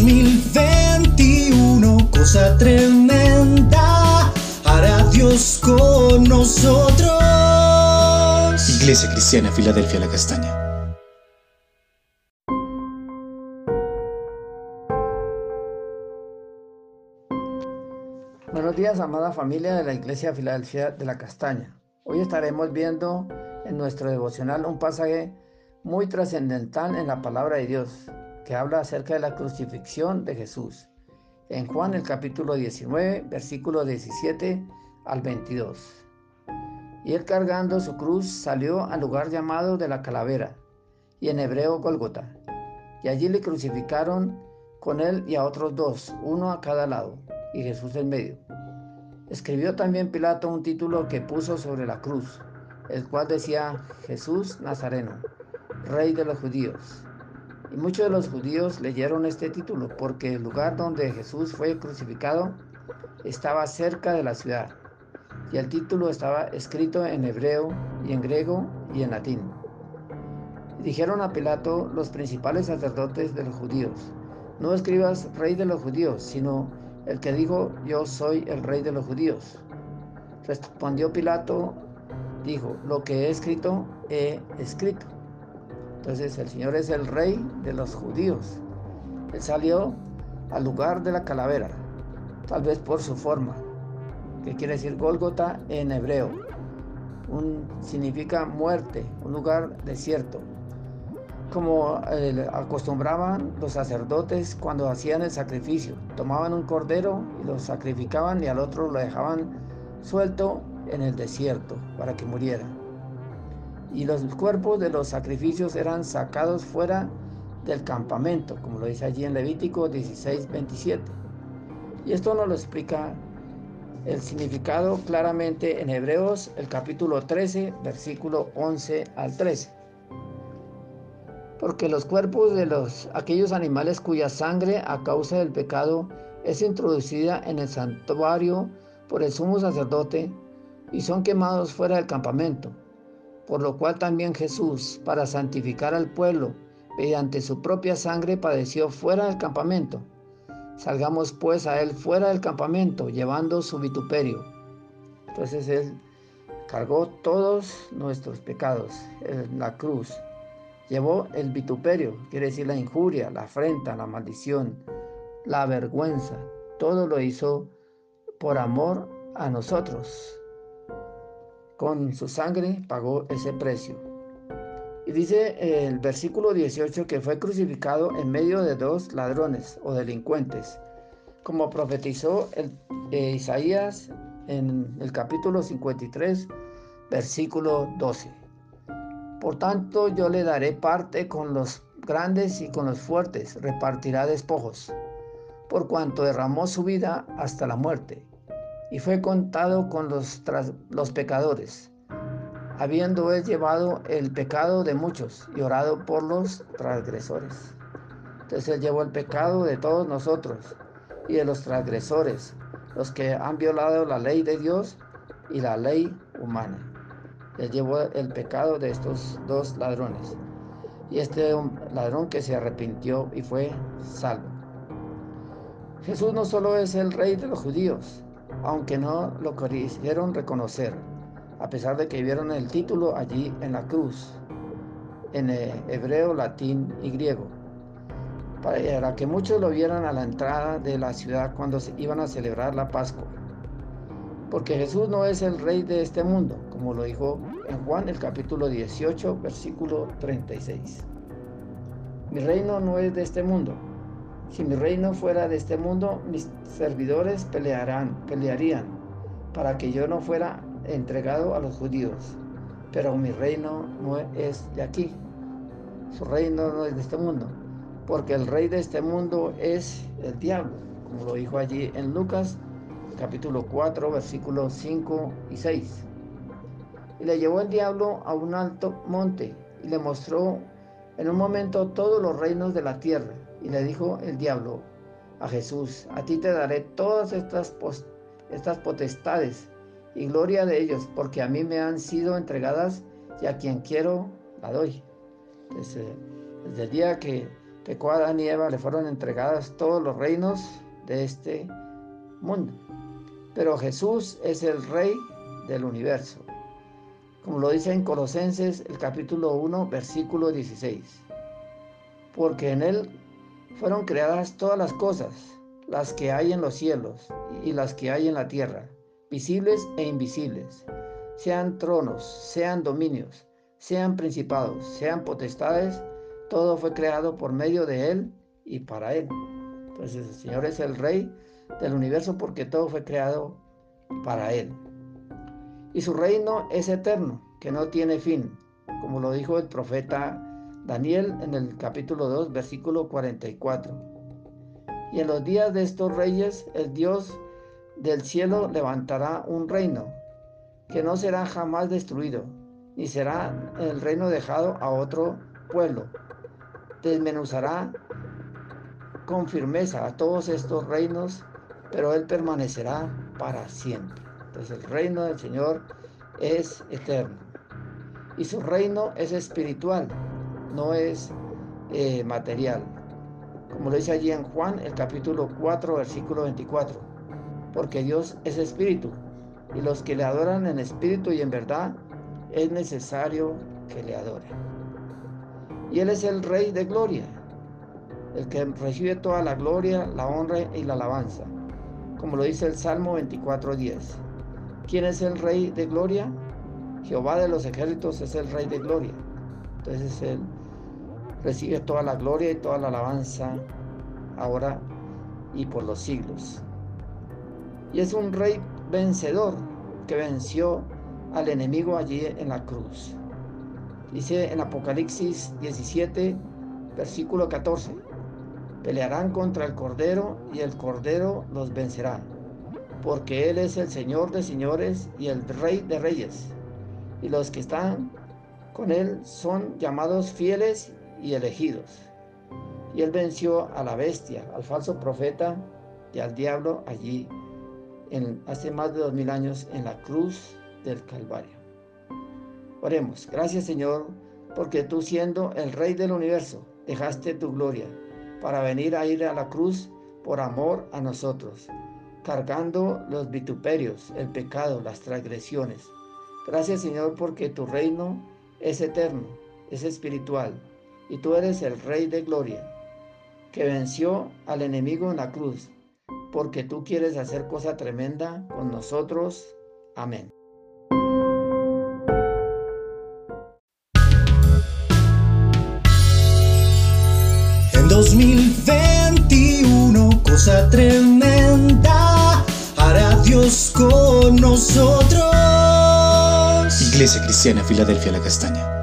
2021, cosa tremenda, hará Dios con nosotros. Iglesia Cristiana, Filadelfia, la Castaña. Buenos días, amada familia de la Iglesia Filadelfia de la Castaña. Hoy estaremos viendo en nuestro devocional un pasaje muy trascendental en la palabra de Dios, que habla acerca de la crucifixión de Jesús. En Juan el capítulo 19, versículo 17 al 22. Y él cargando su cruz salió al lugar llamado de la calavera, y en hebreo Golgota. Y allí le crucificaron con él y a otros dos, uno a cada lado, y Jesús en medio. Escribió también Pilato un título que puso sobre la cruz, el cual decía Jesús Nazareno, Rey de los judíos. Y muchos de los judíos leyeron este título porque el lugar donde Jesús fue crucificado estaba cerca de la ciudad y el título estaba escrito en hebreo y en griego y en latín. dijeron a Pilato los principales sacerdotes de los judíos, no escribas rey de los judíos, sino el que dijo yo soy el rey de los judíos. Respondió Pilato, dijo, lo que he escrito, he escrito. Entonces el Señor es el rey de los judíos. Él salió al lugar de la calavera, tal vez por su forma, que quiere decir Gólgota en hebreo. Un, significa muerte, un lugar desierto. Como eh, acostumbraban los sacerdotes cuando hacían el sacrificio, tomaban un cordero y lo sacrificaban y al otro lo dejaban suelto en el desierto para que muriera. Y los cuerpos de los sacrificios eran sacados fuera del campamento, como lo dice allí en Levítico 16, 27. Y esto nos lo explica el significado claramente en Hebreos, el capítulo 13, versículo 11 al 13. Porque los cuerpos de los, aquellos animales cuya sangre a causa del pecado es introducida en el santuario por el sumo sacerdote y son quemados fuera del campamento, por lo cual también Jesús, para santificar al pueblo, mediante su propia sangre padeció fuera del campamento Salgamos pues a él fuera del campamento, llevando su vituperio. Entonces él cargó todos nuestros pecados en la cruz. Llevó el vituperio, quiere decir la injuria, la afrenta, la maldición, la vergüenza. Todo lo hizo por amor a nosotros. Con su sangre pagó ese precio. Y dice el versículo 18 que fue crucificado en medio de dos ladrones o delincuentes, como profetizó el, eh, Isaías en el capítulo 53, versículo 12. Por tanto, yo le daré parte con los grandes y con los fuertes, repartirá despojos, por cuanto derramó su vida hasta la muerte, y fue contado con los, los pecadores habiendo él llevado el pecado de muchos y orado por los transgresores. Entonces él llevó el pecado de todos nosotros y de los transgresores, los que han violado la ley de Dios y la ley humana. Él llevó el pecado de estos dos ladrones. Y este ladrón que se arrepintió y fue salvo. Jesús no solo es el rey de los judíos, aunque no lo quisieron reconocer a pesar de que vieron el título allí en la cruz, en eh, hebreo, latín y griego, para que muchos lo vieran a la entrada de la ciudad cuando se iban a celebrar la Pascua. Porque Jesús no es el rey de este mundo, como lo dijo en Juan el capítulo 18, versículo 36. Mi reino no es de este mundo. Si mi reino fuera de este mundo, mis servidores pelearán, pelearían para que yo no fuera entregado a los judíos, pero mi reino no es de aquí, su reino no es de este mundo, porque el rey de este mundo es el diablo, como lo dijo allí en Lucas capítulo 4 versículos 5 y 6. Y le llevó el diablo a un alto monte y le mostró en un momento todos los reinos de la tierra. Y le dijo el diablo a Jesús, a ti te daré todas estas, estas potestades y gloria de ellos, porque a mí me han sido entregadas y a quien quiero la doy. Desde, el día que pecó Adán y Eva, le fueron entregadas todos los reinos de este mundo. Pero Jesús es el rey del universo. Como lo dice en Colosenses el capítulo 1, versículo 16. Porque en él fueron creadas todas las cosas, las que hay en los cielos y las que hay en la tierra, visibles e invisibles, sean tronos, sean dominios, sean principados, sean potestades, todo fue creado por medio de Él y para Él. Entonces el Señor es el Rey del universo porque todo fue creado para Él. Y su reino es eterno, que no tiene fin, como lo dijo el profeta Daniel en el capítulo 2, versículo 44. Y en los días de estos reyes, el Dios del cielo levantará un reino que no será jamás destruido, ni será el reino dejado a otro pueblo. Desmenuzará con firmeza a todos estos reinos, pero Él permanecerá para siempre. Entonces el reino del Señor es eterno. Y su reino es espiritual, no es eh, material. Como lo dice allí en Juan, el capítulo 4, versículo 24. Porque Dios es espíritu, y los que le adoran en espíritu y en verdad, es necesario que le adoren. Y Él es el Rey de gloria, el que recibe toda la gloria, la honra y la alabanza, como lo dice el Salmo 24.10. ¿Quién es el Rey de gloria? Jehová de los ejércitos es el Rey de gloria. Entonces Él recibe toda la gloria y toda la alabanza ahora y por los siglos. Y es un Rey vencedor que venció al enemigo allí en la cruz. Dice en Apocalipsis 17, versículo 14, pelearán contra el Cordero y el Cordero los vencerá, porque Él es el Señor de señores y el Rey de reyes, y los que están con Él son llamados fieles y elegidos. Y Él venció a la bestia, al falso profeta y al diablo allí en, hace más de dos mil años en la cruz del Calvario. Oremos, gracias Señor, porque tú siendo el Rey del universo, dejaste tu gloria para venir a ir a la cruz por amor a nosotros, cargando los vituperios, el pecado, las transgresiones. Gracias Señor porque tu reino es eterno, es espiritual, y tú eres el Rey de gloria, que venció al enemigo en la cruz, porque tú quieres hacer cosa tremenda con nosotros. Amén. En 2021, cosa tremenda, hará Dios con nosotros. Iglesia Cristiana Filadelfia La Castaña.